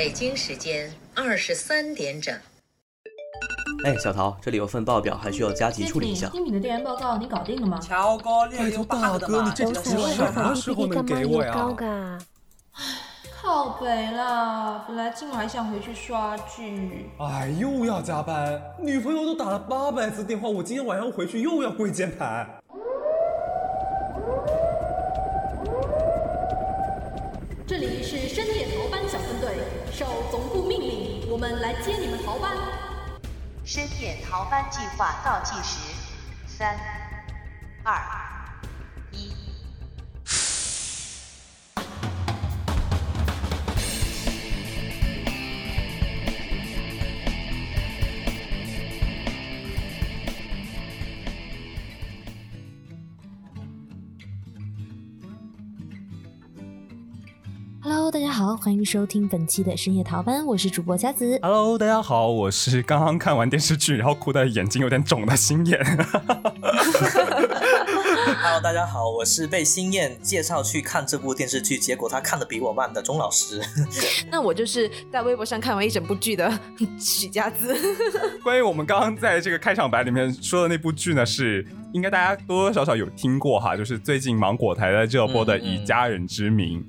北京时间二十三点整。哎，小桃，这里有份报表，还需要加急处理一下。新品的电源报告你搞定了吗？乔哥，拜托大哥，你这东西什么时候能给我呀？靠北啦！本来今晚还想回去刷剧。哎，又要加班，女朋友都打了八百次电话，我今天晚上回去又要跪键盘。来接你们逃班。深夜逃班计划倒计时：三、二、Hello，大家好，欢迎收听本期的深夜逃班，我是主播佳子。Hello，大家好，我是刚刚看完电视剧，然后哭的眼睛有点肿的心眼。Hello，大家好，我是被星燕介绍去看这部电视剧，结果他看的比我慢的钟老师。那我就是在微博上看完一整部剧的许佳子。关于我们刚刚在这个开场白里面说的那部剧呢，是应该大家多多少少有听过哈，就是最近芒果台在热播的《以家人之名》。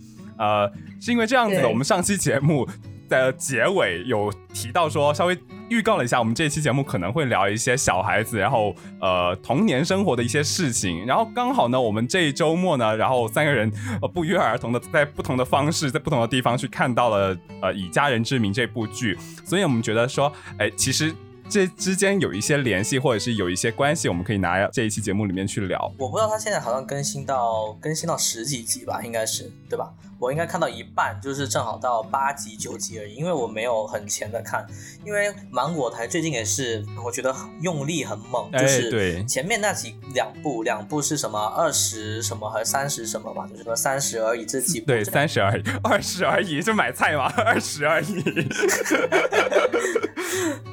呃，是因为这样子的，我们上期节目的结尾有提到说，稍微预告了一下，我们这期节目可能会聊一些小孩子，然后呃童年生活的一些事情。然后刚好呢，我们这一周末呢，然后三个人呃不约而同的在不同的方式，在不同的地方去看到了呃《以家人之名》这部剧，所以我们觉得说，哎，其实。这之间有一些联系，或者是有一些关系，我们可以拿这一期节目里面去聊。我不知道他现在好像更新到更新到十几集吧，应该是对吧？我应该看到一半，就是正好到八集九集而已，因为我没有很前的看，因为芒果台最近也是我觉得用力很猛，就哎是对。前面那几两部两部是什么？二十什么和三十什么吧，就是说三十而已这几部对，三十而已，二十而已，就买菜嘛，二十而已。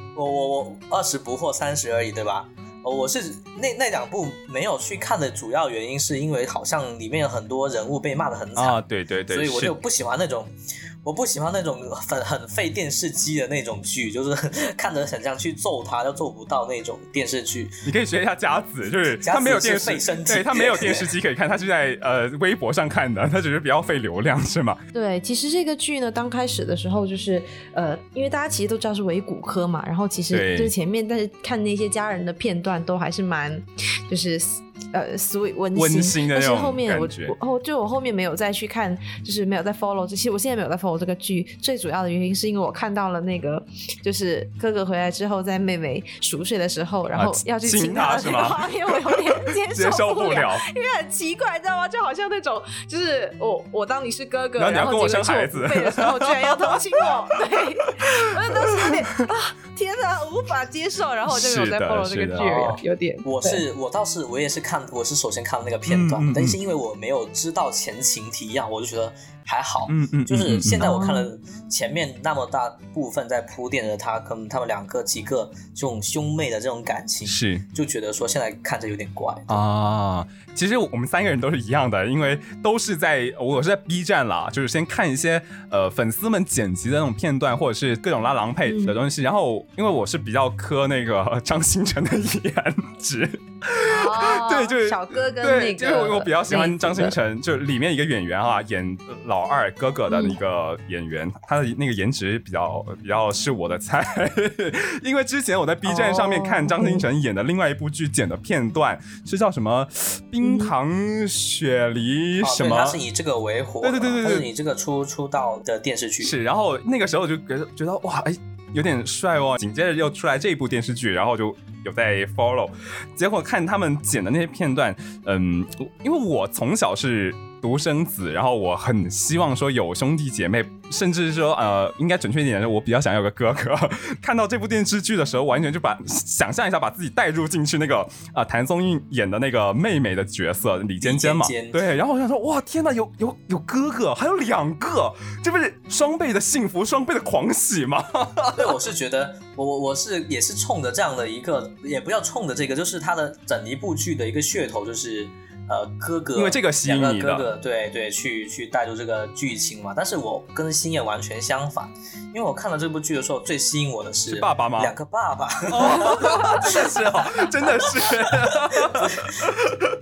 我我我二十不惑三十而已，对吧？哦，我是那那两部没有去看的主要原因，是因为好像里面有很多人物被骂的很惨，啊，对对对，所以我就不喜欢那种，我不喜欢那种 很很费电视机的那种剧，就是 看着很像去揍他又揍不到那种电视剧。你可以学一下佳子，就是他没有电视，体对他没有电视机可以看，他是在呃微博上看的，他只是比较费流量，是吗？对，其实这个剧呢，刚开始的时候就是呃，因为大家其实都知道是伪骨科嘛，然后其实就是前面但是看那些家人的片段都还是蛮就是呃 sweet 温馨温馨的那但是种后面我觉我后就我后面没有再去看，就是没有再 follow 这些，我现在没有在 follow 这个剧，最主要的原因是因为我看到了那个就是哥哥回来之后，在妹妹熟睡的时候，然后啊要去亲亲她的她是吗那个画面，我有点 接接受。不了，因为很奇怪，你知道吗？就好像那种，就是我我当你是哥哥，然然后你要跟我生孩子是我父辈的时候，居然要偷亲我，对，我当时有点啊，天哪，无法接受，然后我就没有再 follow 这个剧，哦有有点。我是我倒是我也是看，我是首先看那个片段，但是因为我没有知道前情提要，我就觉得还好。嗯嗯，就是现在我看哦了前面那么大部分在铺垫着他跟他们两个几个这种兄妹的这种感情，是就觉得说现在看着有点怪。啊，其实我们三个人都是一样的，因为都是在我是在 B 站啦，就是先看一些呃粉丝们剪辑的那种片段，或者是各种拉郎配的东西。然后因为我是比较磕那个张新成的颜值，哦对就是小哥跟那对，个，就是我我比较喜欢张新那个成，就里面一个演员啊，演老二哥哥的那个演员，他的那个颜值比较比较是我的菜。因为之前我在 B 站上面看张新成演的另外一部剧剪的片段，是叫什么《冰糖雪梨哦，什么对，他是以这个为火，对对对对对他是以这个出出道的电视剧。是，然后那个时候就觉得觉得哇，哎，有点帅哦。紧接着又出来这一部电视剧，然后就有在 follow。结果看他们剪的那些片段，嗯，因为我从小是独生子，然后我很希望说有兄弟姐妹，甚至是说呃，应该准确一点，我比较想要有个哥哥。看到这部电视剧的时候，完全就把想象一下，把自己带入进去那个啊、呃谭松韵演的那个妹妹的角色李尖尖嘛，尖尖对。然后我想说，哇，天呐，有有有哥哥，还有两个，这不是双倍的幸福，双倍的狂喜吗？对，我是觉得，我我我是也是冲着这样的一个，也不要冲着这个，就是他的整一部剧的一个噱头，就是呃哥哥，因为这个吸引你的两个哥哥，对对，去去带入这个剧情嘛。但是我跟星夜完全相反，因为我看了这部剧的时候，最吸引我的是是爸爸吗两个爸爸，哦，真的是哦，真的是，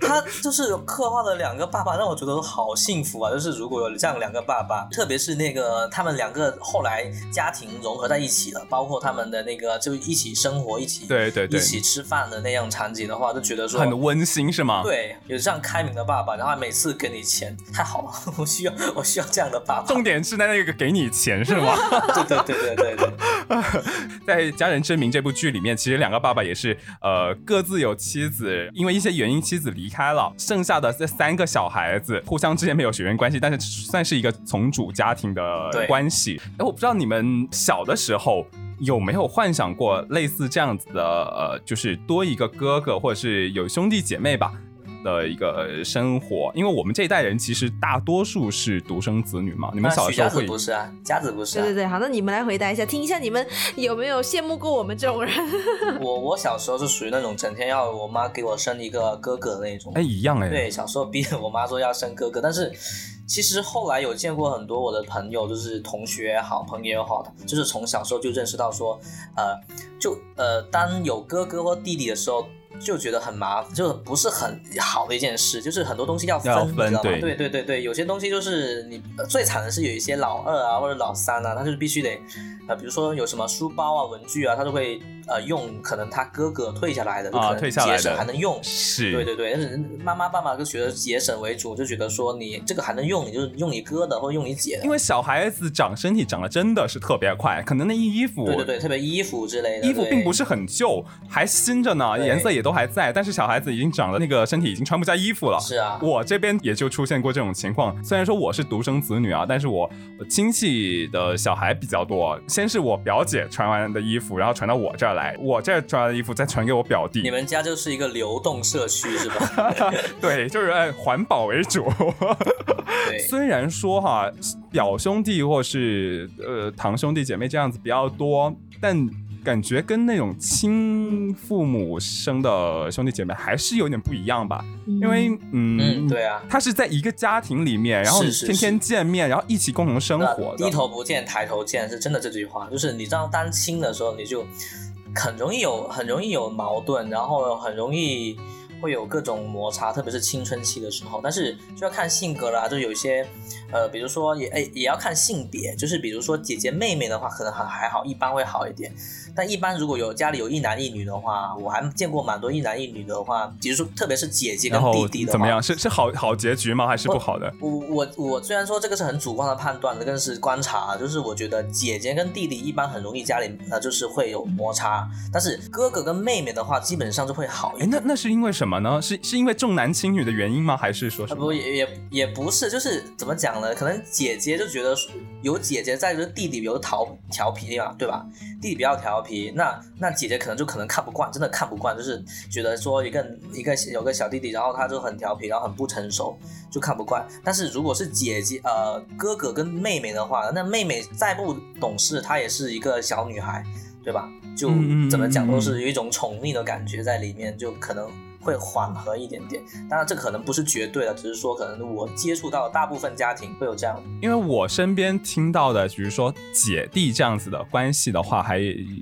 他就是刻画了两个爸爸，让我觉得好幸福啊！就是如果有这样两个爸爸，特别是那个他们两个后来家庭融合在一起了，包括他们的那个就一起生活、一起对对对一起吃饭的那样场景的话，就觉得说很温馨是吗？，对，有这样开明的爸爸，然后每次给你钱，太好了，我需要我需要这样的爸爸。重点是在那个给你钱是吗？对对对对对对，在《家人之名》这部剧里面，其实两个爸爸也是呃各自有妻子，因为一些原因妻子离开了，剩下的这三个小孩子互相之间没有血缘关系，但是算是一个从主家庭的关系。哎，我不知道你们小的时候。有没有幻想过类似这样子的，呃，就是多一个哥哥，或者是有兄弟姐妹吧的一个生活？因为我们这一代人其实大多数是独生子女嘛。你们小时候会不是啊，家子不是、啊。对对对，好，那你们来回答一下，听一下你们有没有羡慕过我们这种人？我我小时候是属于那种整天要我妈给我生一个哥哥的那种。哎一样哎，对，小时候逼着我妈说要生哥哥，但是其实后来有见过很多我的朋友，就是同学也好，朋友也好的，就是从小时候就认识到说，呃，就呃，当有哥哥或弟弟的时候。就觉得很麻烦，就不是很好的一件事，就是很多东西要分，要你知道吗？对对对对对，有些东西就是你呃最惨的是有一些老二啊或者老三啊，他就是必须得，呃，比如说有什么书包啊、文具啊，他都会呃用可能他哥哥退下来的，啊节省退下来的还能用，是，对对对，但是妈妈爸爸就觉得节省为主，就觉得说你这个还能用，你就用你哥的或者用你姐的。因为小孩子长身体长得真的是特别快，可能那衣服对对对，特别衣服之类的，衣服并不是很旧，还新着呢，颜色也都还在，但是小孩子已经长了那个身体已经穿不下衣服了。是啊，我这边也就出现过这种情况，虽然说我是独生子女啊，但是我亲戚的小孩比较多。先是我表姐穿完的衣服，然后传到我这儿来，我这儿穿的衣服再传给我表弟。你们家就是一个流动社区是吧？对，就是按环保为主。对，虽然说哈，表兄弟或是呃堂兄弟姐妹这样子比较多，但感觉跟那种亲父母生的兄弟姐妹还是有点不一样吧。因为嗯嗯，对啊，他是在一个家庭里面，然后是是天天见面，然后一起共同生活的。低头不见抬头见是真的这句话，就是你知道单亲的时候，你就很容易有很容易有矛盾，然后很容易会有各种摩擦，特别是青春期的时候。但是就要看性格啦，就有一些呃，比如说也诶也要看性别，就是比如说姐姐妹妹的话，可能还还好，一般会好一点。但一般如果有家里有一男一女的话，我还见过蛮多一男一女的话，比如说特别是姐姐跟弟弟的话，怎么样？是是好好结局吗？还是不好的？我我我虽然说这个是很主观的判断，更是观察，就是我觉得姐姐跟弟弟一般很容易家里呃就是会有摩擦，但是哥哥跟妹妹的话基本上就会好一哎，点。那那是因为什么呢？是是因为重男轻女的原因吗？还是说啊什么？不也也也不是，就是怎么讲呢？可能姐姐就觉得有姐姐在，就是弟弟比较调调皮嘛，对吧？弟弟比较调皮，那那姐姐可能就可能看不惯，真的看不惯，就是觉得说一个一个有个小弟弟，然后他就很调皮，然后很不成熟，就看不惯。但是如果是姐姐呃哥哥跟妹妹的话，那妹妹再不懂事，她也是一个小女孩，对吧？就怎么讲嗯都是有一种宠溺的感觉在里面，就可能会缓和一点点。当然，这可能不是绝对的，只是说可能我接触到大部分家庭会有这样。因为我身边听到的，比如说姐弟这样子的关系的话，还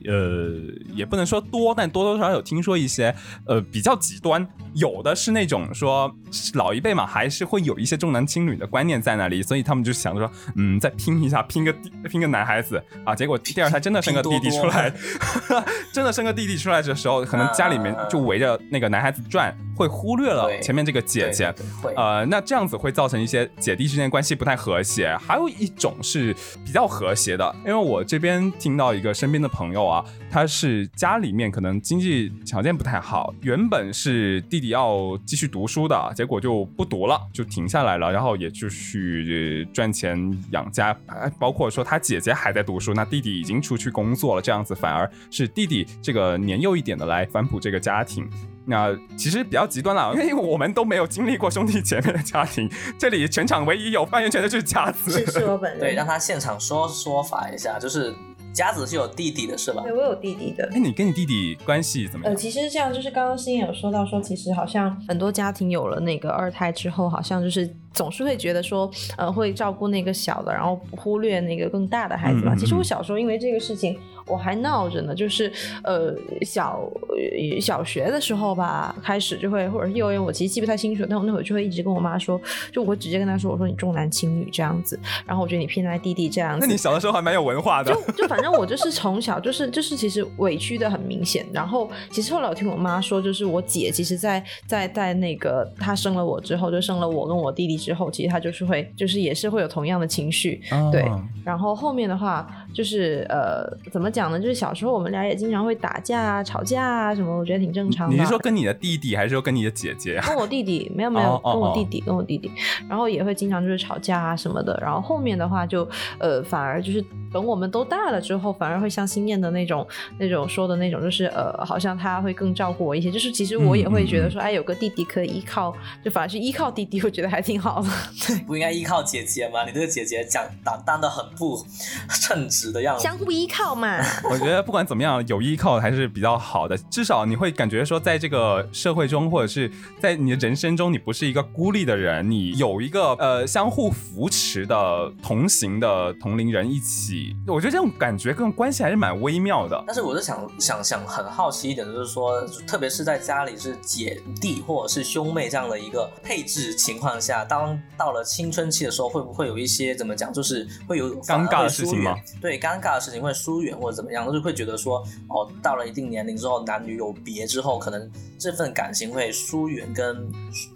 呃也不能说多，但多多少少有听说一些呃比较极端，有的是那种说老一辈嘛，还是会有一些重男轻女的观念在那里，所以他们就想着说，嗯，再拼一下，拼个弟拼个男孩子啊，结果第二胎真的生个弟弟出来，真的生个弟弟出来的时候，可能家里面就围着那个男孩子转，会忽略了前面这个姐姐。呃，那这样子会造成一些姐弟之间关系不太和谐。还有一种是比较和谐的，因为我这边听到一个身边的朋友啊，他是家里面可能经济条件不太好，原本是弟弟要继续读书的，结果就不读了，就停下来了，然后也就去赚钱养家，哎包括说他姐姐还在读书，那弟弟已经出去工作了，这样子反而是弟弟这个年幼一点的来反哺这个家庭。那其实比较极端了，因为我们都没有经历过兄弟姐妹的家庭，这里全场唯一有发言权的就是佳子。是是我本人。对，让他现场说说法一下，就是佳子是有弟弟的是吧？对我有弟弟的。哎，你跟你弟弟关系怎么样呃，样？其实这样就是刚刚欣有说到说，其实好像很多家庭有了那个二胎之后，好像就是总是会觉得说，呃，会照顾那个小的，然后忽略那个更大的孩子嘛。嗯嗯其实我嗯小时候因为这个事情，我还闹着呢，就是呃小呃小学的时候吧，开始就会或者是幼儿园，我其实记不太清楚，但我那会儿就会一直跟我妈说，就我会直接跟她说，我说你重男轻女这样子，然后我觉得你偏爱弟弟这样子。那你小的时候还蛮有文化的。就就反正我就是从小就是就是其实委屈的很明显，然后其实后来我听我妈说，就是我姐其实在在在那个她生了我之后，就生了我跟我弟弟之后，其实她就是会就是也是会有同样的情绪，对哦然后后面的话就是呃怎么讲的？就是小时候我们俩也经常会打架啊、吵架啊什么，我觉得挺正常的。你是说跟你的弟弟，还是说跟你的姐姐啊？跟我弟弟没有没有跟我弟弟跟我弟弟，然后也会经常就是吵架啊什么的，然后后面的话就呃反而就是等我们都大了之后，反而会像心念的那种那种说的那种，就是呃好像他会更照顾我一些，就是其实我也会觉得说，哎有个弟弟可以依靠，就反而是依靠弟弟，我觉得还挺好的。不应该依靠姐姐吗？你这个姐姐讲担当的很不称职的样子。相互依靠嘛。我觉得不管怎么样，有依靠还是比较好的，至少你会感觉说，在这个社会中，或者是在你的人生中，你不是一个孤立的人，你有一个呃相互扶持的同行的同龄人一起，我觉得这种感觉跟关系还是蛮微妙的。但是我是想想想很好奇一点，就是说，特别是在家里是姐弟或者是兄妹这样的一个配置情况下，当到了青春期的时候，会不会有一些怎么讲，就是会有尴尬的事情吗？对，尴尬的事情会疏远或者怎么样，就是会觉得说，哦，到了一定年龄之后，男女有别之后，可能这份感情会疏远跟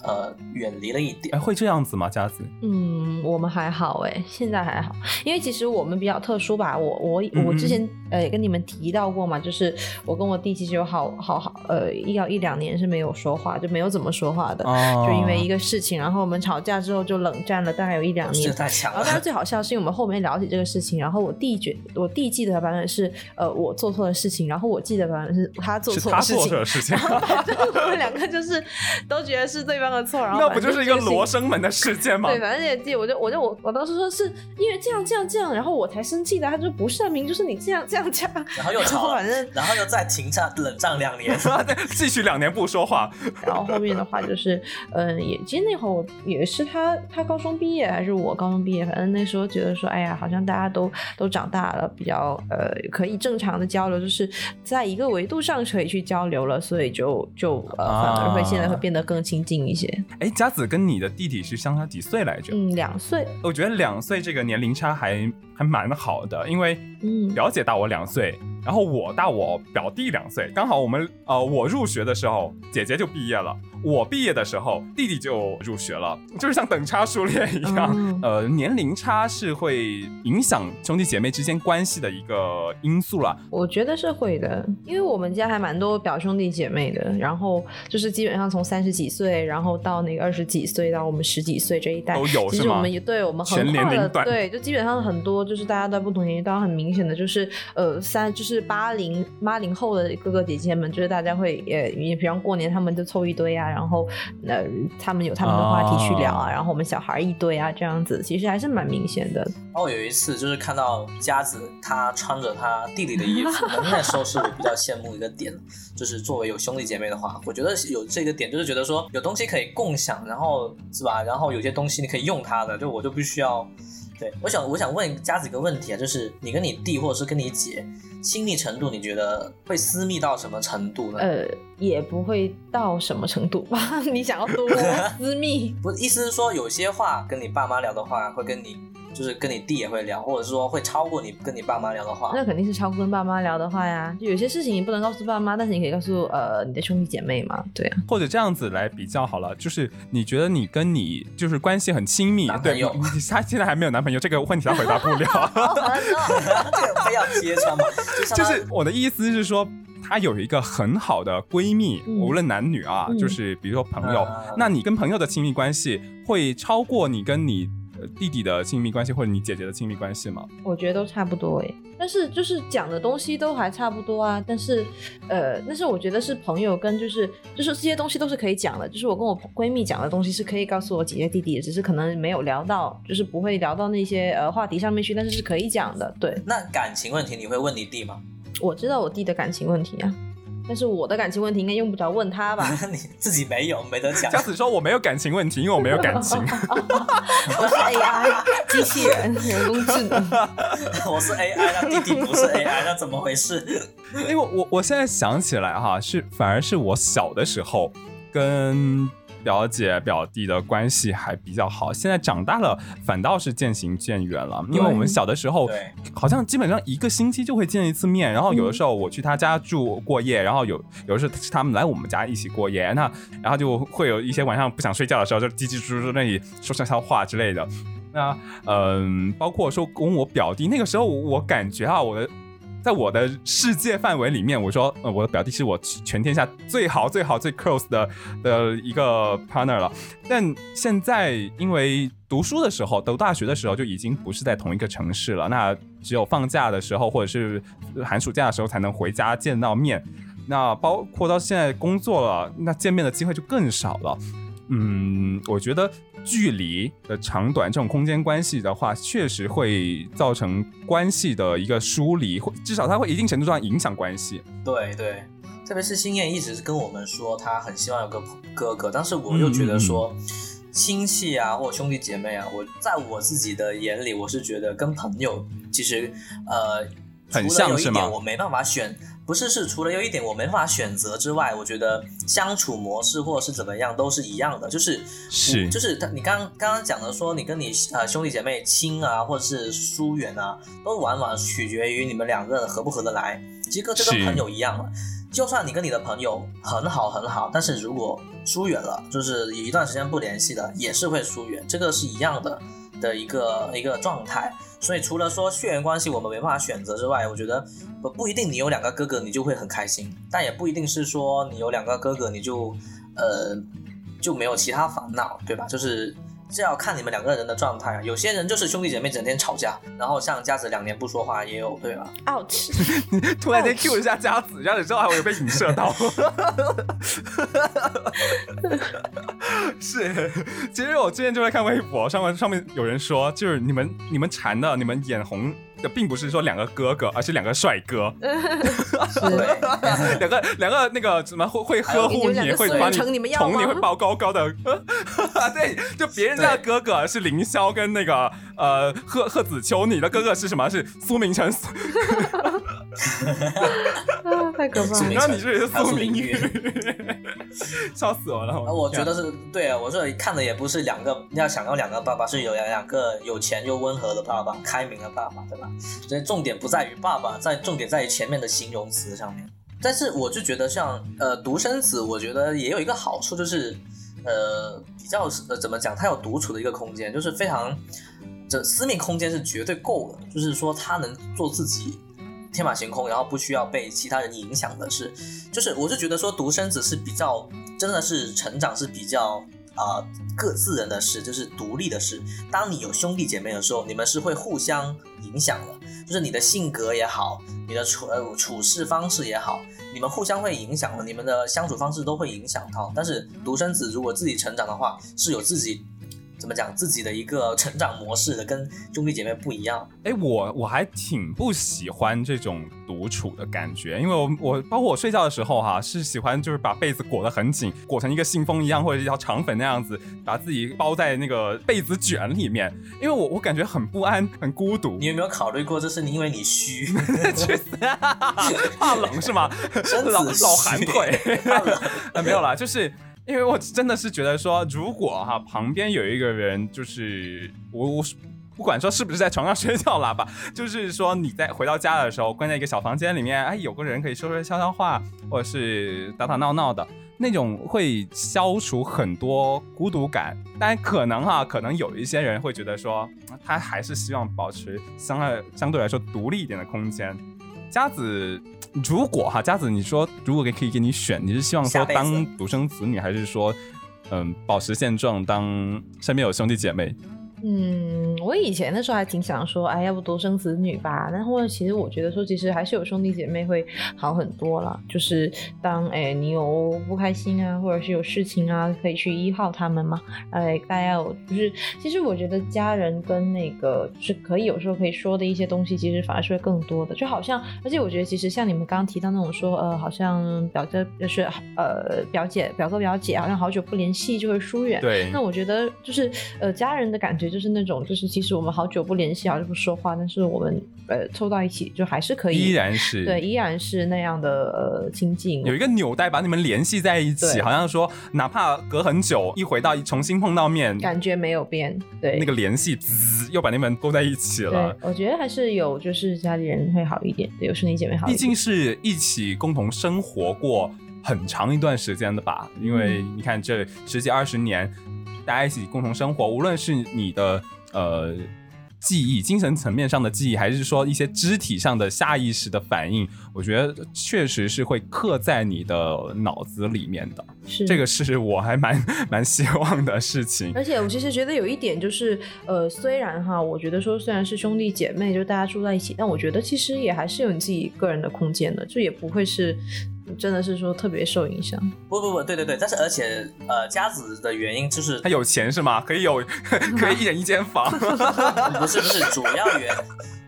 呃远离了一点哎，。会这样子吗？佳子？嗯，我们还好哎，现在还好，因为其实我们比较特殊吧。我我我之前呃也跟你们提到过嘛，就是我跟我弟其实有好好好呃一要一两年是没有说话，就没有怎么说话的，哦就因为一个事情，然后我们吵架之后就冷战了大概有一两这年。太强然后，但是，最好笑是因为我们后面聊起这个事情，然后我弟觉我弟记得的版本是呃我做错了事情，然后我记得的版本是他做错的事情，做错的事情，然后反正我们两个就是都觉得是对方的错，然后那不就是一个罗生门的事件吗？对，反正也记，我就我就我我当时说是因为这样这样这样，然后我才生气的。他就不是明就是你这样这样这样，然后又吵了反正，然后又再停战冷战两年。继续两年不说话，然后后面的话就是，嗯，也其实那会儿我也是他他高中毕业还是我高中毕业，反正那时候觉得说，哎呀，好像大家都都长大了，比较呃可以正常的交流，就是在一个维度上可以去交流了，所以就就呃反而会现在会变得更亲近一些。哎，佳子跟你的弟弟是相差几岁来着？嗯，两岁，我觉得两岁这个年龄差还还蛮好的，因为嗯表姐大我两岁，然后我大我表弟两岁，刚好我们呃我入学的时候，姐姐就毕业了，我毕业的时候，弟弟就入学了，就是像等差数列一样。嗯呃，年龄差是会影响兄弟姐妹之间关系的一个因素了。我觉得是会的，因为我们家还蛮多表兄弟姐妹的，然后就是基本上从三十几岁，然后到那个二十几岁，到我们十几岁这一代都有其实我们也对我们全横跨了，年龄段对，就基本上很多就是大家在不同年龄段很明显的就是呃三就是八零八零后的哥哥姐姐们，就是大家会也也比方过年他们就凑一堆啊，然后呃他们有他们的话题去聊啊，哦然后我们小孩一堆啊这样子，其实还是蛮明显的。然后有一次就是看到佳子她穿着她弟弟的衣服，那 那时候是我比较羡慕一个点，就是作为有兄弟姐妹的话，我觉得有这个点，就是觉得说有东西可以共享，然后是吧？然后有些东西你可以用它的，就我就必须要。对，我想我想问佳子一个问题啊，就是你跟你弟或者是跟你姐亲密程度，你觉得会私密到什么程度呢？呃，也不会到什么程度吧？你想要多 私密？不，意思是说有些话跟你爸妈聊的话，会跟你就是跟你弟也会聊，或者是说会超过你跟你爸妈聊的话。那肯定是超过跟爸妈聊的话呀。就有些事情你不能告诉爸妈，但是你可以告诉呃你的兄弟姐妹嘛。对啊，或者这样子来比较好了，就是你觉得你跟你就是关系很亲密，对男朋友，你他现在还没有男朋友，这个问题他回答不了。这个 非要揭穿吗？就是我的意思是说，她有一个很好的闺蜜，嗯无论男女啊，嗯就是比如说朋友，嗯那你跟朋友的亲密关系会超过你跟你呃弟弟的亲密关系或者你姐姐的亲密关系吗？我觉得都差不多诶，但是就是讲的东西都还差不多啊。但是，呃，但是我觉得是朋友跟就是就是这些东西都是可以讲的。就是我跟我闺蜜讲的东西是可以告诉我姐姐弟弟的，只是可能没有聊到，就是不会聊到那些呃话题上面去，但是是可以讲的。对，那感情问题你会问你弟吗？我知道我弟的感情问题啊。但是我的感情问题应该用不着问他吧？你自己没有，没得讲。佳子说我没有感情问题，因为我没有感情。我 是 AI 机器人，人工智能。我是 AI，那弟弟不是 AI，那怎么回事？因为我我现在想起来哈，是反而是我小的时候跟。表姐表弟的关系还比较好，现在长大了反倒是渐行渐远了。因为我们小的时候，好像基本上一个星期就会见一次面，然后有的时候我去他家住过夜，然后有有的时候他们来我们家一起过夜，那然后就会有一些晚上不想睡觉的时候，就叽叽喳喳那里说悄悄话之类的。那嗯，包括说跟我表弟那个时候，我感觉啊，我的。在我的世界范围里面，我说，呃，我的表弟是我全天下最好、最好、最 close 的的一个 partner 了。但现在因为读书的时候，读大学的时候就已经不是在同一个城市了。那只有放假的时候，或者是寒暑假的时候才能回家见到面。那包括到现在工作了，那见面的机会就更少了。嗯，我觉得。距离的长短，这种空间关系的话，确实会造成关系的一个疏离，或至少它会一定程度上影响关系。对对，特别是星燕一直是跟我们说，他很希望有个哥哥，但是我又觉得说，亲戚啊或兄弟姐妹啊，我在我自己的眼里，我是觉得跟朋友其实呃，很像是吗？我没办法选。不是，是除了有一点我没法选择之外，我觉得相处模式或者是怎么样都是一样的，就是是就是他你刚刚刚讲的说你跟你呃兄弟姐妹亲啊，或者是疏远啊，都往往取决于你们两个人合不合得来。其实跟这个朋友一样了，就算你跟你的朋友很好很好，但是如果疏远了，就是有一段时间不联系的，也是会疏远，这个是一样的的一个一个状态。所以除了说血缘关系我们没办法选择之外，我觉得不不一定你有两个哥哥你就会很开心，但也不一定是说你有两个哥哥你就呃就没有其他烦恼，对吧？就是。这要看你们两个人的状态啊。有些人就是兄弟姐妹整天吵架，然后像佳子两年不说话也有，对吧？Ouch！突然间 Q 一下佳子，佳子之后还会被影射到。是，其实我之前就在看微博上面，上面有人说，就是你们你们馋的，你们眼红。这并不是说两个哥哥，而是两个帅哥。两个两个那个什么会会呵护你，会把你宠你，会抱高高的。对，就别人家的哥哥是凌霄跟那个呃贺贺子秋，你的哥哥是什么？是苏明成。太可怕！然后你是苏明玉，笑死我了。我觉得是对啊，我这看的也不是两个要想要两个爸爸，是有两个有钱又温和的爸爸，开明的爸爸，对吧？所以重点不在于爸爸，在重点在于前面的形容词上面。但是我就觉得像呃独生子，我觉得也有一个好处，就是呃比较呃怎么讲，他有独处的一个空间，就是非常这私密空间是绝对够的，就是说他能做自己。天马行空，然后不需要被其他人影响的是，就是我是觉得说独生子是比较真的是成长是比较啊各自人的事，就是独立的事。当你有兄弟姐妹的时候，你们是会互相影响的，就是你的性格也好，你的处呃处事方式也好，你们互相会影响的，你们的相处方式都会影响到。但是独生子如果自己成长的话，是有自己。怎么讲自己的一个成长模式的跟兄弟姐妹不一样？哎，我我还挺不喜欢这种独处的感觉，因为我我包括我睡觉的时候哈，是喜欢就是把被子裹得很紧，裹成一个信封一样或者一条肠粉那样子，把自己包在那个被子卷里面，因为我我感觉很不安，很孤独。你有没有考虑过，这是你因为你虚，去死，怕冷是吗？老老寒腿，没有啦，就是。因为我真的是觉得说，如果哈旁边有一个人，就是我我不管说是不是在床上睡觉了吧，就是说你在回到家的时候，关在一个小房间里面，哎，有个人可以说说悄悄话，或者是打打闹闹的那种，会消除很多孤独感。但可能哈，可能有一些人会觉得说，他还是希望保持相对相对来说独立一点的空间。佳子。如果哈，佳子，你说如果可以可以给你选，你是希望说当独生子女，还是说嗯保持现状，当身边有兄弟姐妹？嗯，我以前的时候还挺想说，哎，要不独生子女吧。然后其实我觉得说，其实还是有兄弟姐妹会好很多了。就是当哎你有不开心啊，或者是有事情啊，可以去依靠他们嘛。哎，大家有就是，其实我觉得家人跟那个是可以有时候可以说的一些东西，其实反而是会更多的。就好像，而且我觉得其实像你们刚刚提到那种说，呃，好像表哥就是呃表姐、表哥、表姐，好像好久不联系就会疏远。对。那我觉得就是呃家人的感觉就是那种就是。其实我们好久不联系，好久不说话，但是我们呃凑到一起就还是可以，依然是对，依然是那样的呃亲近。有一个纽带把你们联系在一起，好像说哪怕隔很久，一回到重新碰到面，感觉没有变。对，那个联系滋又把你们勾在一起了。我觉得还是有，就是家里人会好一点，有兄弟姐妹好。毕竟是一起共同生活过很长一段时间的吧？因为你看这十几二十年，大家一起共同生活，无论是你的。呃，记忆、精神层面上的记忆，还是说一些肢体上的下意识的反应，我觉得确实是会刻在你的脑子里面的。是这个是我还蛮蛮希望的事情。而且我其实觉得有一点就是，呃，虽然哈，我觉得说虽然是兄弟姐妹，就大家住在一起，但我觉得其实也还是有你自己个人的空间的，就也不会是。真的是说特别受影响？不不不，对对对，但是而且呃，家子的原因就是他有钱是吗？可以有 可以一人一间房？不是不是，主要原。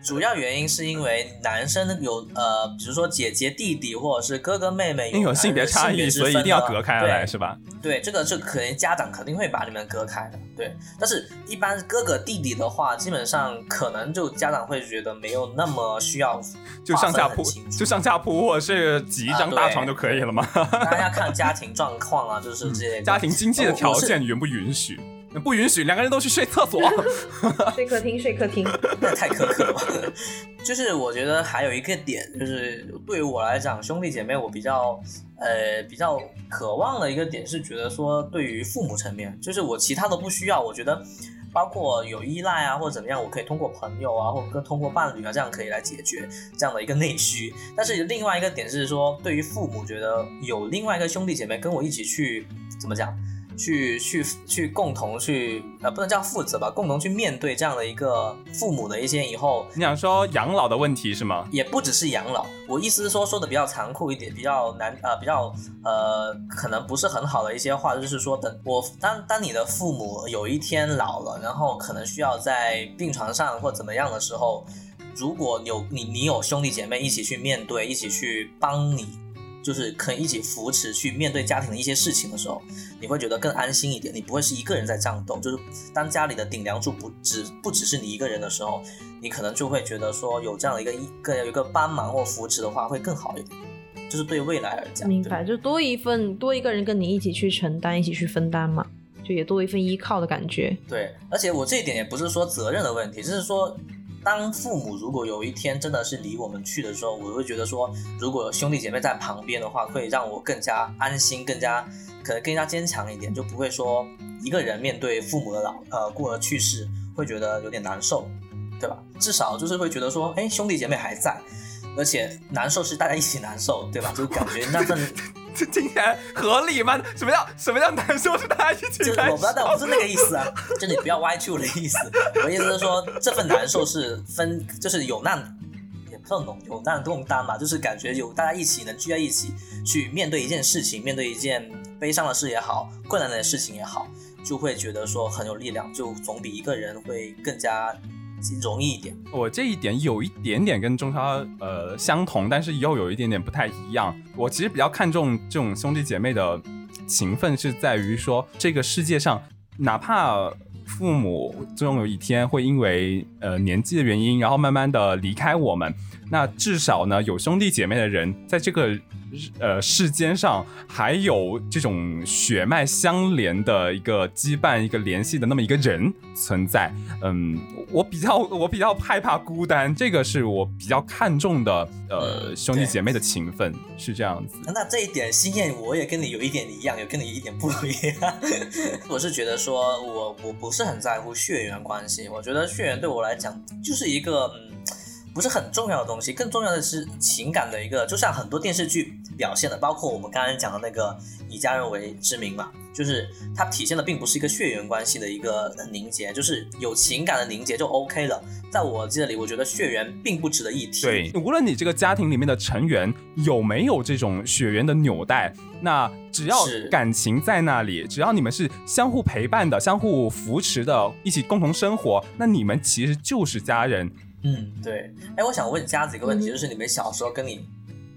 主要原因是因为男生有呃，比如说姐姐、弟弟或者是哥哥妹妹，因为有性别差异，所以一定要隔开来，是吧？对，这个是可能家长肯定会把你们隔开的。对，但是一般哥哥弟弟的话，基本上可能就家长会觉得没有那么需要，就上下铺，就上下铺或者是挤一张大床就可以了吗？大家看家庭状况啊，就是这些家庭经济的条件允不允许？不允许两个人都去睡厕所，睡客厅，睡客厅，那太苛刻了。就是我觉得还有一个点，就是对于我来讲，兄弟姐妹我比较呃比较渴望的一个点是觉得说，对于父母层面，就是我其他都不需要，我觉得包括有依赖啊或者怎么样，我可以通过朋友啊或者跟通过伴侣啊这样可以来解决这样的一个内需。但是另外一个点是说，对于父母觉得有另外一个兄弟姐妹跟我一起去怎么讲？去去去共同去呃不能叫负责吧，共同去面对这样的一个父母的一些以后，你想说养老的问题是吗？也不只是养老，我意思是说说的比较残酷一点，比较难呃比较呃可能不是很好的一些话，就是说等我当当你的父母有一天老了，然后可能需要在病床上或怎么样的时候，如果有你你有兄弟姐妹一起去面对，一起去帮你。就是可以一起扶持去面对家庭的一些事情的时候，你会觉得更安心一点。你不会是一个人在战斗。就是当家里的顶梁柱不只不只是你一个人的时候，你可能就会觉得说有这样的一个一个有一个帮忙或扶持的话会更好一点。就是对未来而讲，明白，就多一份多一个人跟你一起去承担，一起去分担嘛，就也多一份依靠的感觉。对，而且我这一点也不是说责任的问题，就是说。当父母如果有一天真的是离我们去的时候，我会觉得说，如果兄弟姐妹在旁边的话，会让我更加安心，更加可能更加坚强一点，就不会说一个人面对父母的老呃过而去世，会觉得有点难受，对吧？至少就是会觉得说，哎，兄弟姐妹还在，而且难受是大家一起难受，对吧？就感觉那份。这听起来合理吗？什么叫什么叫难受是大家一起难受？我不知道，我不是那个意思啊，就你不要歪曲我的意思。我意思是说，这份难受是分，就是有难，也不算有有难共担嘛，就是感觉有大家一起能聚在一起去面对一件事情，面对一件悲伤的事也好，困难的事情也好，就会觉得说很有力量，就总比一个人会更加。容易一点，我这一点有一点点跟中超呃相同，但是又有一点点不太一样。我其实比较看重这种兄弟姐妹的情分，是在于说这个世界上，哪怕父母终有一天会因为呃年纪的原因，然后慢慢的离开我们，那至少呢有兄弟姐妹的人在这个。呃，世间上还有这种血脉相连的一个羁绊、一个联系的那么一个人存在。嗯，我比较我比较害怕孤单，这个是我比较看重的。呃，兄弟姐妹的情分是这样子。那这一点，心燕，我也跟你有一点一样，有跟你一点不一样。我是觉得说，我我不是很在乎血缘关系，我觉得血缘对我来讲就是一个嗯。不是很重要的东西，更重要的是情感的一个，就像很多电视剧表现的，包括我们刚才讲的那个以家人为之名嘛，就是它体现的并不是一个血缘关系的一个凝结，就是有情感的凝结就 OK 了。在我这里，我觉得血缘并不值得一提。对，无论你这个家庭里面的成员有没有这种血缘的纽带，那只要感情在那里，只要你们是相互陪伴的、相互扶持的，一起共同生活，那你们其实就是家人。嗯，对。哎，我想问佳子一个问题，嗯就是你们小时候跟你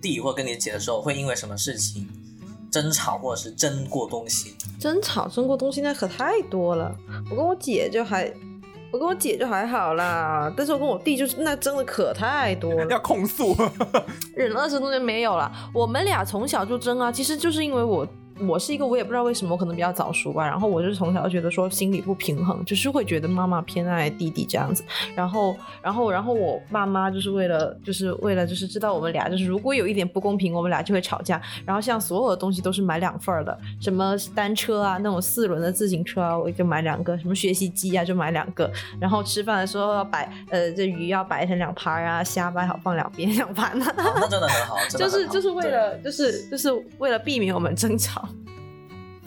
弟或跟你姐的时候，会因为什么事情争吵，或者是争过东西？争吵争过东西那可太多了。我跟我姐就还，我跟我姐就还好啦，但是我跟我弟就是那争的可太多了。要控诉，忍了二十多年没有了。我们俩从小就争啊，其实就是因为我。我是一个，我也不知道为什么，我可能比较早熟吧。然后我就是从小就觉得说心里不平衡，就是会觉得妈妈偏爱弟弟这样子。然后，然后，然后我爸妈就是为了，就是为了，就是知道我们俩就是如果有一点不公平，我们俩就会吵架。然后像所有的东西都是买两份儿的，什么单车啊，那种四轮的自行车啊，我就买两个；什么学习机啊，就买两个。然后吃饭的时候要摆，呃，这鱼要摆成两盘啊，虾摆好放两边两盘那真的很好，真的很好 就是就是为了就是就是为了避免我们争吵。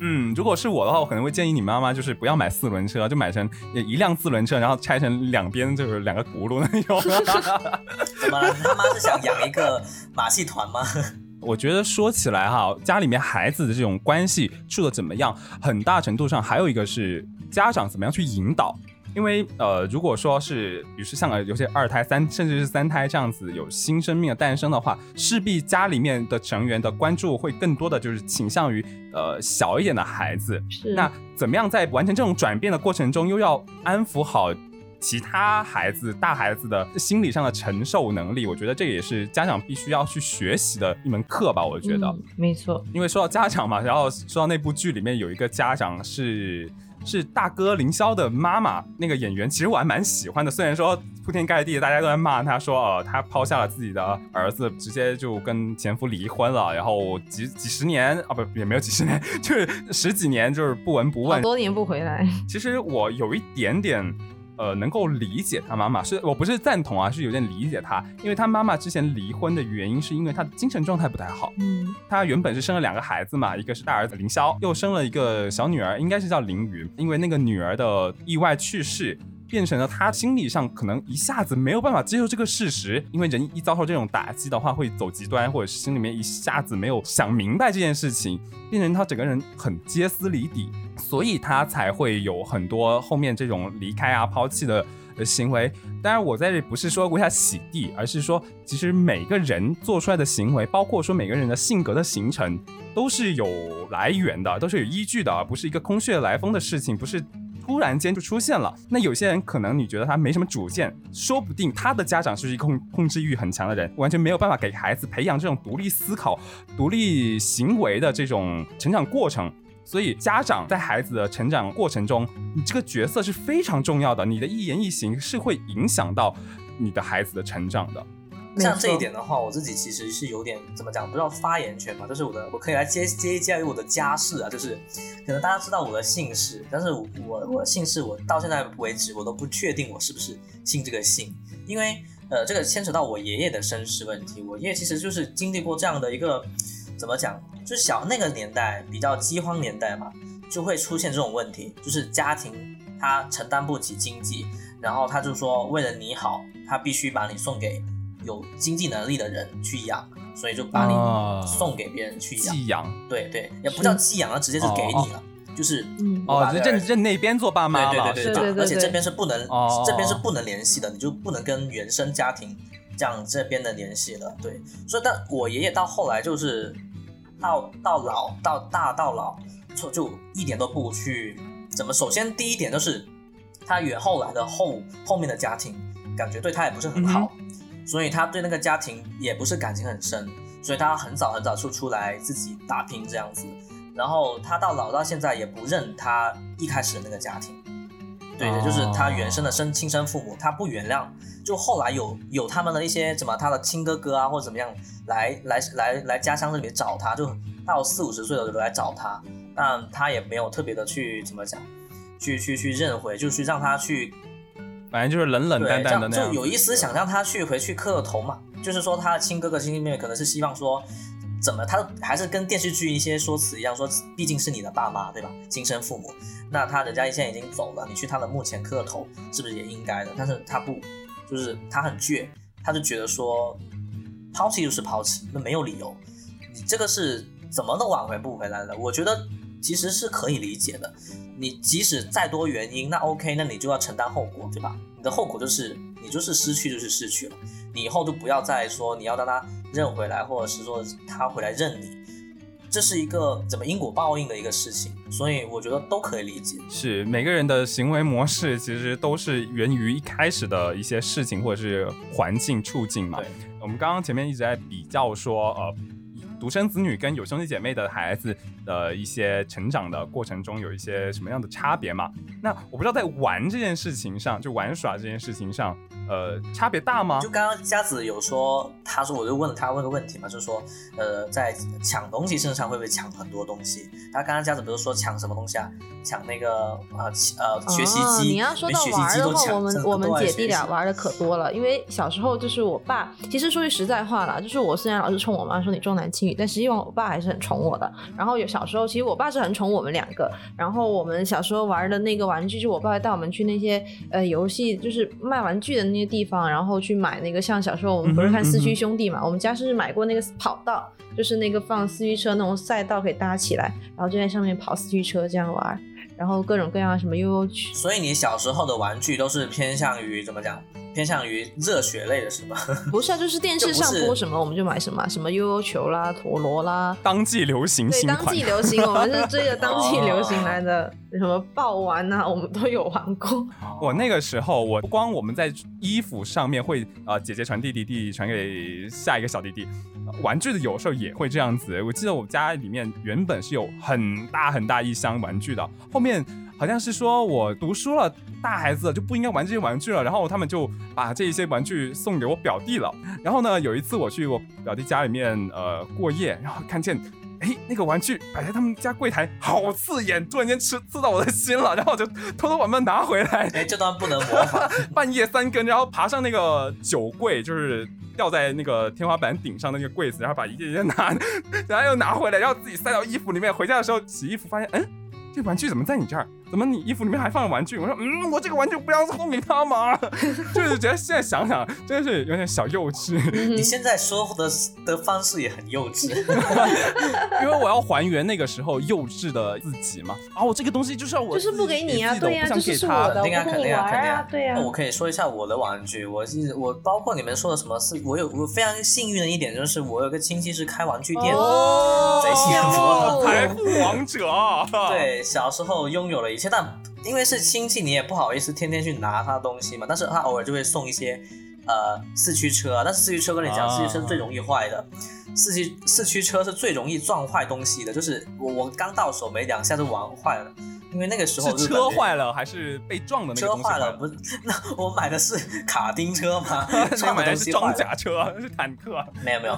嗯，如果是我的话，我可能会建议你妈妈就是不要买四轮车，就买成一辆四轮车，然后拆成两边就是两个轱辘那种。怎么了？你妈妈是想养一个马戏团吗？我觉得说起来哈，家里面孩子的这种关系处的怎么样，很大程度上还有一个是家长怎么样去引导。因为呃，如果说是，比如说像呃有些二胎、三甚至是三胎这样子有新生命的诞生的话，势必家里面的成员的关注会更多的就是倾向于呃小一点的孩子。是那怎么样在完成这种转变的过程中，又要安抚好其他孩子、大孩子的心理上的承受能力？我觉得这也是家长必须要去学习的一门课吧。我觉得，嗯、没错。因为说到家长嘛，然后说到那部剧里面有一个家长是。是大哥凌霄的妈妈，那个演员其实我还蛮喜欢的。虽然说铺天盖地大家都在骂他说，呃，他抛下了自己的儿子，直接就跟前夫离婚了，然后几几十年啊，不也没有几十年，就是十几年就是不闻不问，很多年不回来。其实我有一点点。呃，能够理解他妈妈，是我不是赞同啊，是有点理解他，因为他妈妈之前离婚的原因是因为他的精神状态不太好。嗯，他原本是生了两个孩子嘛，一个是大儿子凌霄，又生了一个小女儿，应该是叫凌云。因为那个女儿的意外去世，变成了他心理上可能一下子没有办法接受这个事实，因为人一遭受这种打击的话，会走极端，或者是心里面一下子没有想明白这件事情，变成他整个人很歇斯底里。所以他才会有很多后面这种离开啊、抛弃的行为。当然，我在这不是说为他洗地，而是说，其实每个人做出来的行为，包括说每个人的性格的形成，都是有来源的，都是有依据的，而不是一个空穴来风的事情，不是突然间就出现了。那有些人可能你觉得他没什么主见，说不定他的家长是一个控控制欲很强的人，完全没有办法给孩子培养这种独立思考、独立行为的这种成长过程。所以，家长在孩子的成长过程中，你这个角色是非常重要的。你的一言一行是会影响到你的孩子的成长的。像这一点的话，我自己其实是有点怎么讲，不知道发言权嘛，就是我的，我可以来接接一接我的家世啊，就是可能大家知道我的姓氏，但是我我姓氏我到现在为止我都不确定我是不是姓这个姓，因为呃这个牵扯到我爷爷的身世问题，我爷爷其实就是经历过这样的一个。怎么讲？就小那个年代比较饥荒年代嘛，就会出现这种问题，就是家庭他承担不起经济，然后他就说为了你好，他必须把你送给有经济能力的人去养，所以就把你送给别人去养。寄养？对对，也不叫寄养，他直接就给你了，就是嗯哦，认认那边做爸妈了，对对对对，而且这边是不能，这边是不能联系的，你就不能跟原生家庭这样这边的联系了。对，所以但我爷爷到后来就是。到到老到大到老，就就一点都不去怎么。首先第一点就是他原后来的后后面的家庭感觉对他也不是很好，嗯、所以他对那个家庭也不是感情很深，所以他很早很早就出来自己打拼这样子。然后他到老到现在也不认他一开始的那个家庭，对的，就是他原生的生亲生父母，他不原谅。就后来有有他们的一些什么他的亲哥哥啊或者怎么样来来来来家乡这里找他，就到四五十岁的时候来找他，但他也没有特别的去怎么讲，去去去认回，就是让他去，反正就是冷冷淡淡的那样，就有一丝想让他去回去磕个头嘛，就是说他的亲哥哥亲妹妹可能是希望说怎么他还是跟电视剧一些说辞一样，说毕竟是你的爸妈对吧，亲生父母，那他人家现在已经走了，你去他的墓前磕个头，是不是也应该的？但是他不，就是他很倔，他就觉得说抛弃就是抛弃，那没有理由，你这个是怎么都挽回不回来的。我觉得其实是可以理解的，你即使再多原因，那 OK，那你就要承担后果，对吧？你的后果就是你就是失去就是失去了，你以后就不要再说你要让他认回来，或者是说他回来认你，这是一个怎么因果报应的一个事情，所以我觉得都可以理解。是每个人的行为模式，其实都是源于一开始的一些事情或者是环境处境嘛。对，我们刚刚前面一直在比较说，呃，独生子女跟有兄弟姐妹的孩子的一些成长的过程中有一些什么样的差别嘛？那我不知道在玩这件事情上，就玩耍这件事情上，呃，差别大吗就？刚刚佳子有说，他说我就问了他问个问题嘛，就是说，呃，在抢东西身上会不会抢很多东西？他刚刚佳子不是说抢什么东西啊？抢那个呃呃学习哦机，你要说到玩的话，我们我们姐弟俩玩的可多了。因为小时候就是我爸，其实说句实在话啦，就是我虽然老是冲我妈说你重男轻女，但实际上我爸还是很宠我的。然后有小时候，其实我爸是很宠我们两个。然后我们小时候玩的那个玩具，就我爸会带我们去那些呃游戏，就是卖玩具的那些地方，然后去买那个像小时候我们不是看四驱兄弟嘛，我们家是买过那个跑道，就是那个放四驱车那种赛道可以搭起来，然后就在上面跑四驱车这样玩。然后各种各样什么悠悠曲，所以你小时候的玩具都是偏向于怎么讲？偏向于热血类的是吧？不是啊，就是电视上播什么我们就买什么，什么悠悠球啦、陀螺啦，当季流行对，当新款季流行，我们是追着当季流行来的，什么爆丸啊，我们都有玩过。我那个时候，我不光我们在衣服上面会呃姐姐传弟弟，弟弟传给下一个小弟弟，呃玩具的有时候也会这样子。我记得我家里面原本是有很大很大一箱玩具的，后面好像是说我读书了，大孩子就不应该玩这些玩具了，然后他们就把这一些玩具送给我表弟了。然后呢，有一次我去我表弟家里面呃过夜，然后看见。哎，那个玩具摆在他们家柜台，好刺眼，突然间刺刺到我的心了，然后我就偷偷把它们拿回来，哎，这段不能模仿。半夜三更，然后爬上那个酒柜，就是吊在那个天花板顶上的那个柜子，然后把一件一件拿，然后又拿回来，然后自己塞到衣服里面。回家的时候洗衣服，发现，嗯，这玩具怎么在你这儿？怎么你衣服里面还放了玩具？我说，嗯，我这个玩具不要送给他嘛？就是觉得现在想想，真的是有点小幼稚，你现在说的的方式也很幼稚。因为我要还原那个时候幼稚的自己嘛。啊，我这个东西就是要我就是不给你啊自己的对呀我不想给他我的肯定啊，肯定啊，肯定啊对啊那我可以说一下我的玩具，我是我包括你们说的什么是，我有我非常幸运的一点就是我有个亲戚是开玩具店的，哦贼幸福啊财富王者。对，小时候拥有了一切，但因为是亲戚，你也不好意思天天去拿他的东西嘛。但是他偶尔就会送一些呃四驱车啊，但是四驱车跟你讲，啊四驱车是最容易坏的，四驱四驱车是最容易撞坏东西的。就是我我刚到手没两下就玩坏了，因为那个时候是车坏了还是被撞的那个车东西坏了，不是？那我买的是卡丁车吗，你撞买的是装。甲车，是坦克。没有没有，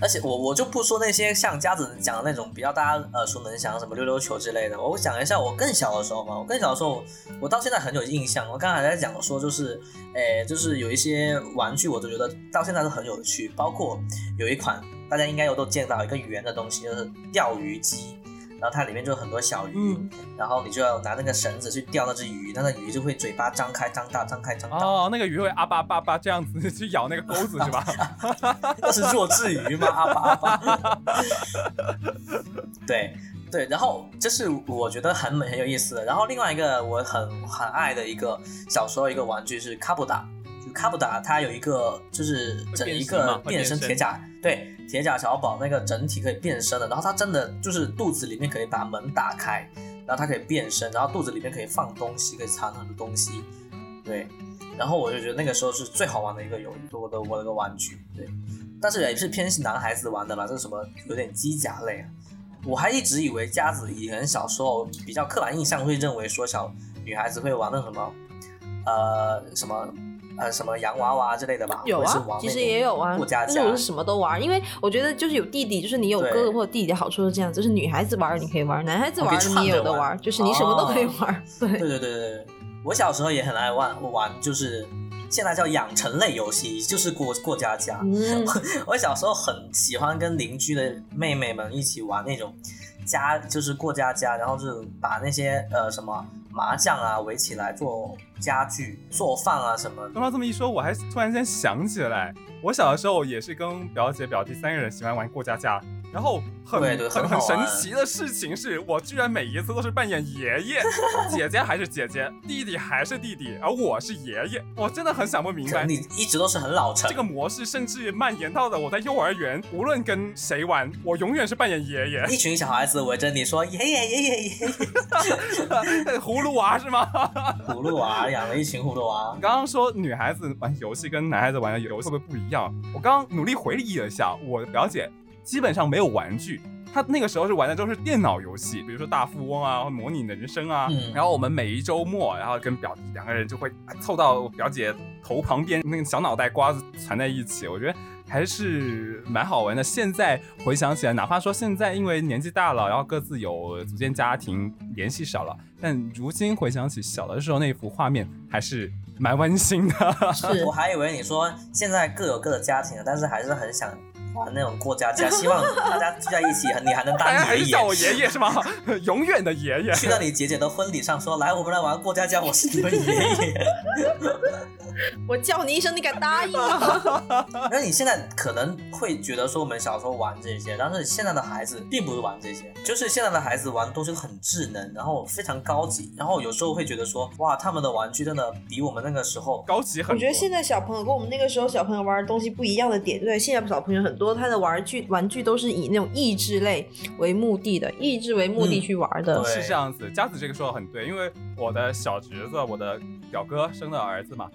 而且我我就不说那些像家子讲的那种比较大家耳熟能详，什么溜溜球之类的。我讲一下我更小的时候嘛，我更小的时候，我到现在很有印象。我刚才还在讲说，就是，诶，就是有一些玩具，我都觉得到现在都很有趣，包括有一款大家应该有都见到一个圆的东西，就是钓鱼机。然后它里面就有很多小鱼，嗯然后你就要拿那个绳子去钓那只鱼，那个鱼就会嘴巴张开、张大、张开、张大。哦，那个鱼会啊吧吧吧这样子 去咬那个钩子是吧？那是弱智鱼吗？阿巴阿巴。对对，然后这是我觉得很美很有意思的。然后另外一个我很很爱的一个小时候一个玩具是卡布达，就卡布达它有一个就是整一个变身身铁甲，对铁甲小宝那个整体可以变身的。然后它真的就是肚子里面可以把门打开，然后它可以变身，然后肚子里面可以放东西，可以藏很多东西。对，然后我就觉得那个时候是最好玩的一个有我的我的个玩具，对，但是也是偏男孩子玩的嘛，这是什么有点机甲类啊。我还一直以为佳子以前小时候比较刻板印象会认为说小女孩子会玩那什么，呃什么呃什么洋娃娃之类的吧？有啊其实也有啊过家，家但是我是什么都玩，因为我觉得就是有弟弟，就是你有哥哥或者弟弟的好处是这样，就是女孩子玩你可以玩，男孩子玩你也有的玩玩，就是你什么都可以哦玩。对，对对对对对，我小时候也很爱玩玩，就是现在叫养成类游戏，就是过过家家。嗯，我小时候很喜欢跟邻居的妹妹们一起玩那种家，就是过家家，然后就是把那些呃什么麻将啊围起来做家具、做饭啊什么。刚刚这么一说，我还突然间想起来，我小的时候也是跟表姐、表弟三个人喜欢玩过家家。然后很很很神奇的事情是，我居然每一次都是扮演爷爷，姐姐还是姐姐，弟弟还是弟弟，而我是爷爷，我真的很想不明白。你一直都是很老成这个模式甚至蔓延到了我在幼儿园，无论跟谁玩，我永远是扮演爷爷。一群小孩子围着你说爷爷爷爷爷爷，葫芦娃是吗？葫芦娃养了一群葫芦娃。刚刚说女孩子玩游戏跟男孩子玩的游戏会不会不一样？我刚刚努力回忆了一下，我的表姐基本上没有玩具，她那个时候是玩的都是电脑游戏，比如说大富翁啊、模拟人生啊。嗯。然后我们每一周末，然后跟表弟两个人就会凑到我表姐头旁边，那个小脑袋瓜子缠在一起，我觉得还是蛮好玩的。现在回想起来，哪怕说现在因为年纪大了，然后各自有组建家庭，联系少了，但如今回想起小的时候那幅画面，还是蛮温馨的。是我还以为你说现在各有各的家庭了，但是还是很想玩那种过家家，希望大家聚在一起，你还能当爷爷叫。我爷爷是吗？永远的爷爷。去到你姐姐的婚礼上说，来，我们来玩过家家，我是你们爷爷。我叫你一声，你敢答应吗？那你现在可能会觉得说我们小时候玩这些，但是现在的孩子并不是玩这些，就是现在的孩子玩的东西都很智能，然后非常高级，然后有时候会觉得说，哇，他们的玩具真的比我们那个时候高级很多。我觉得现在小朋友跟我们那个时候小朋友玩的东西不一样的点，对，现在小朋友很多他的玩具玩具都是以那种益智类为目的的，益智为目的嗯去玩的。嗯是这样子，佳子这个说的很对，因为我的小侄子，我的表哥生的儿子嘛，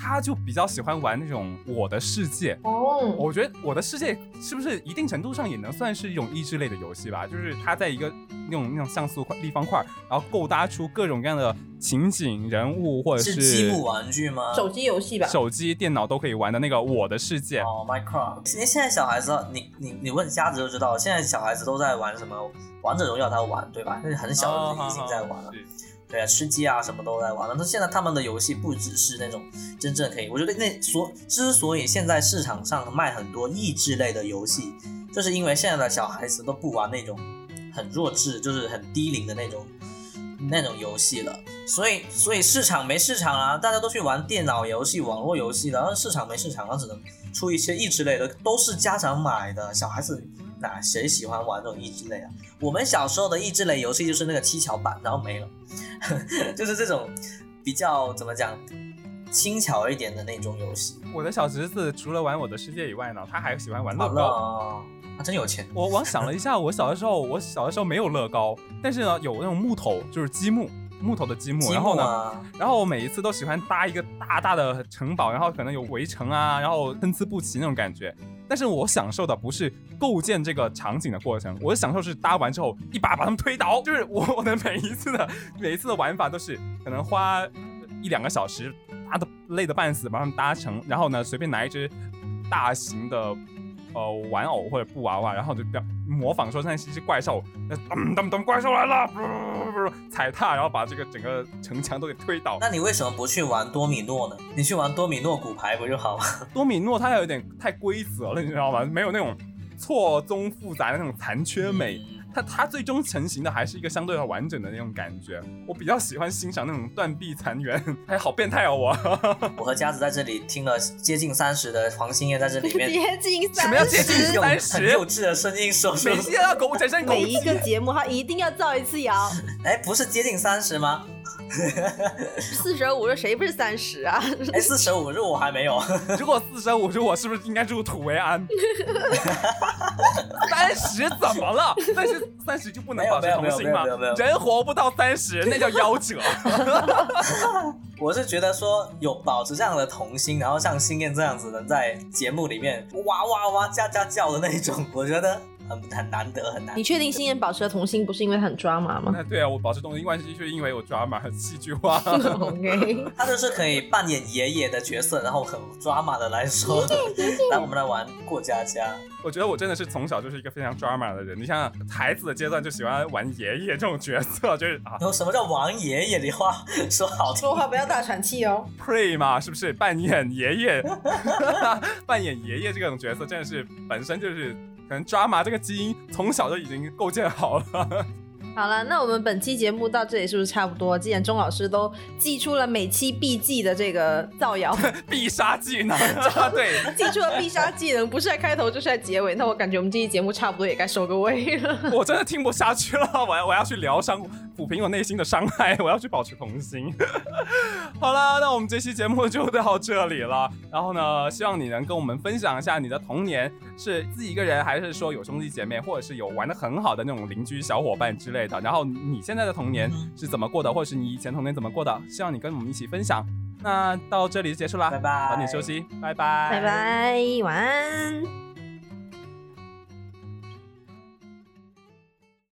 他就比较喜欢玩那种我的世界。哦，我觉得我的世界是不是一定程度上也能算是一种益智类的游戏吧？就是他在一个那种那种像素块立方块，然后构搭出各种各样的情景、人物，或者是是积木玩具吗？手机游戏吧。手机、电脑都可以玩的那个我的世界。哦，Minecraft。现现在小孩子，你你你问瞎子就知道，现在小孩子都在玩什么王者荣耀，他玩对吧？那是很小哦的已经在玩了。是对啊，吃鸡啊什么都在玩了。那现在他们的游戏不只是那种真正可以，我觉得那所之所以现在市场上卖很多益智类的游戏，就是因为现在的小孩子都不玩那种很弱智，就是很低龄的那种那种游戏了。所以所以市场没市场啊，大家都去玩电脑游戏、网络游戏了，然后市场没市场，然后只能出一些益智类的，都是家长买的，小孩子。哪谁喜欢玩这种益智类啊？我们小时候的益智类游戏就是那个七巧板，然后没了。就是这种比较怎么讲轻巧一点的那种游戏。我的小侄子除了玩我的世界以外呢，他还喜欢玩乐高。了，他真有钱。我我想了一下，我小的时候，我小的时候没有乐高，但是呢，有那种木头，就是积木，木头的积木。然后呢，然后我每一次都喜欢搭一个大大的城堡，然后可能有围城啊，然后参差不齐那种感觉。但是我享受的不是构建这个场景的过程，我的享受是搭完之后一把把他们推倒。就是我我的每一次的 每一次的玩法都是可能花一两个小时搭的累得半死，把他们搭成，然后呢随便拿一只大型的。呃，玩偶或者布娃娃，然后就表模仿说那是一只怪兽，那噔噔噔怪兽来了，踩踏，然后把这个整个城墙都给推倒。那你为什么不去玩多米诺呢？你去玩多米诺骨牌不就好了？多米诺它有点太规则了，你知道吗？没有那种错综复杂的那种残缺美。它它最终成型的还是一个相对完整的那种感觉。我比较喜欢欣赏那种断壁残垣，哎好变态哦我。我和佳子在这里听了接近三十的黄心燕在这里面接近什么叫接近用三很幼？稚的声音说出每，期都要狗产生每一个。节目他一定要造一次谣，哎，不是接近三十吗？四舍五入谁不是三十啊？哎，四舍五入我还没有。如果四舍五入，我是不是应该入土为安？三十怎么了？但是三十就不能保持童心吗？人活不到三十，那叫夭折。我是觉得说有保持这样的童心，然后像星燕这样子能在节目里面哇哇哇叫叫叫的那种，我觉得很很难得，很难你。确定星妍保持了童心不是因为很抓马吗那对啊，我保持童心关系，就是因为我抓马很戏剧化。OK，他就是可以扮演爷爷的角色，然后很抓马的来说，来我们来玩过家家。我觉得我真的是从小就是一个非常 drama 的人。你想想，孩子的阶段就喜欢玩爷爷这种角色，就是啊然后什么叫玩爷爷？的话说好听说话不要大喘气哦。，pray 嘛，是不是扮演爷爷？扮演爷爷这种角色真的是本身就是可能抓麻这个基因从小就已经构建好了。好了，那我们本期节目到这里是不是差不多？既然钟老师都寄出了每期必记的这个造谣，必杀技能，对，寄出了必杀技能，不是在开头就是在结尾，那我感觉我们这期节目差不多也该收个尾了。我真的听不下去了，我要我要去疗伤，抚平我内心的伤害，我要去保持童心。好了，那我们这期节目就到这里了。然后呢，希望你能跟我们分享一下你的童年是自己一个人，还是说有兄弟姐妹，或者是有玩的很好的那种邻居小伙伴之类的。然后你现在的童年是怎么过的，或者是你以前童年怎么过的？希望你跟我们一起分享。那到这里就结束啦，拜拜早点休息，拜拜，拜拜，晚安。